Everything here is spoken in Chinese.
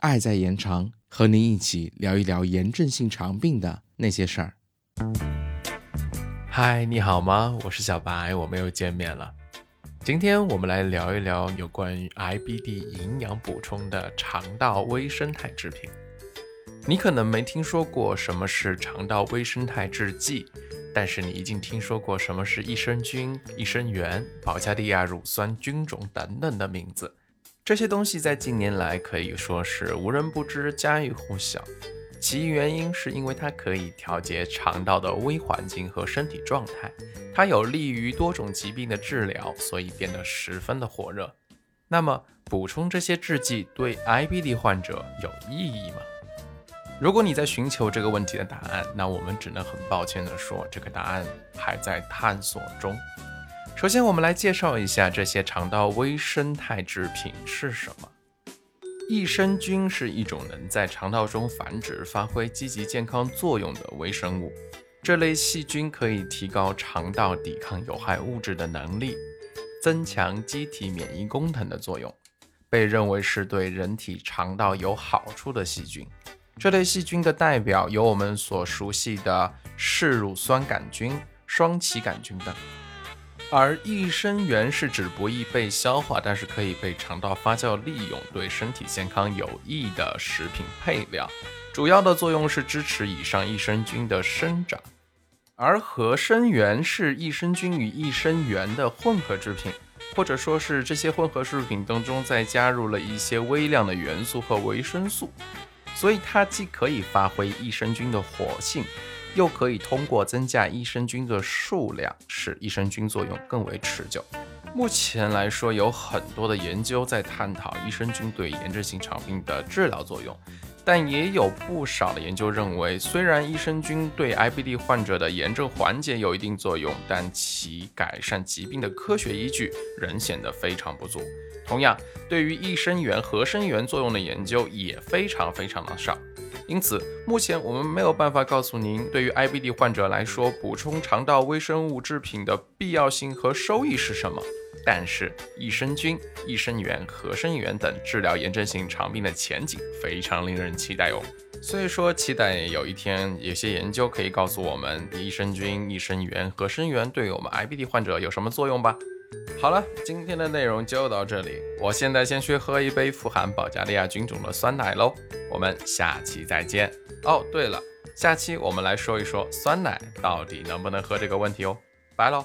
爱在延长，和您一起聊一聊炎症性肠病的那些事儿。嗨，你好吗？我是小白，我们又见面了。今天我们来聊一聊有关于 IBD 营养补充的肠道微生态制品。你可能没听说过什么是肠道微生态制剂，但是你一定听说过什么是益生菌、益生元、保加利亚乳酸菌种等等的名字。这些东西在近年来可以说是无人不知、家喻户晓。其原因是因为它可以调节肠道的微环境和身体状态，它有利于多种疾病的治疗，所以变得十分的火热。那么，补充这些制剂对 IBD 患者有意义吗？如果你在寻求这个问题的答案，那我们只能很抱歉地说，这个答案还在探索中。首先，我们来介绍一下这些肠道微生态制品是什么。益生菌是一种能在肠道中繁殖、发挥积极健康作用的微生物。这类细菌可以提高肠道抵抗有害物质的能力，增强机体免疫功能的作用，被认为是对人体肠道有好处的细菌。这类细菌的代表有我们所熟悉的嗜乳酸杆菌、双歧杆菌等。而益生元是指不易被消化，但是可以被肠道发酵利用，对身体健康有益的食品配料。主要的作用是支持以上益生菌的生长。而合生元是益生菌与益生元的混合制品，或者说是这些混合制品当中再加入了一些微量的元素和维生素，所以它既可以发挥益生菌的活性。又可以通过增加益生菌的数量，使益生菌作用更为持久。目前来说，有很多的研究在探讨益生菌对炎症性肠病的治疗作用，但也有不少的研究认为，虽然益生菌对 IBD 患者的炎症缓解有一定作用，但其改善疾病的科学依据仍显得非常不足。同样，对于益生元、合生元作用的研究也非常非常的少。因此，目前我们没有办法告诉您，对于 IBD 患者来说，补充肠道微生物制品的必要性和收益是什么。但是，益生菌、益生元、合生元等治疗炎症性肠病的前景非常令人期待哦。所以说，期待有一天有些研究可以告诉我们，益生菌、益生元、合生元对于我们 IBD 患者有什么作用吧。好了，今天的内容就到这里。我现在先去喝一杯富含保加利亚菌种的酸奶喽。我们下期再见。哦，对了，下期我们来说一说酸奶到底能不能喝这个问题哦。拜喽。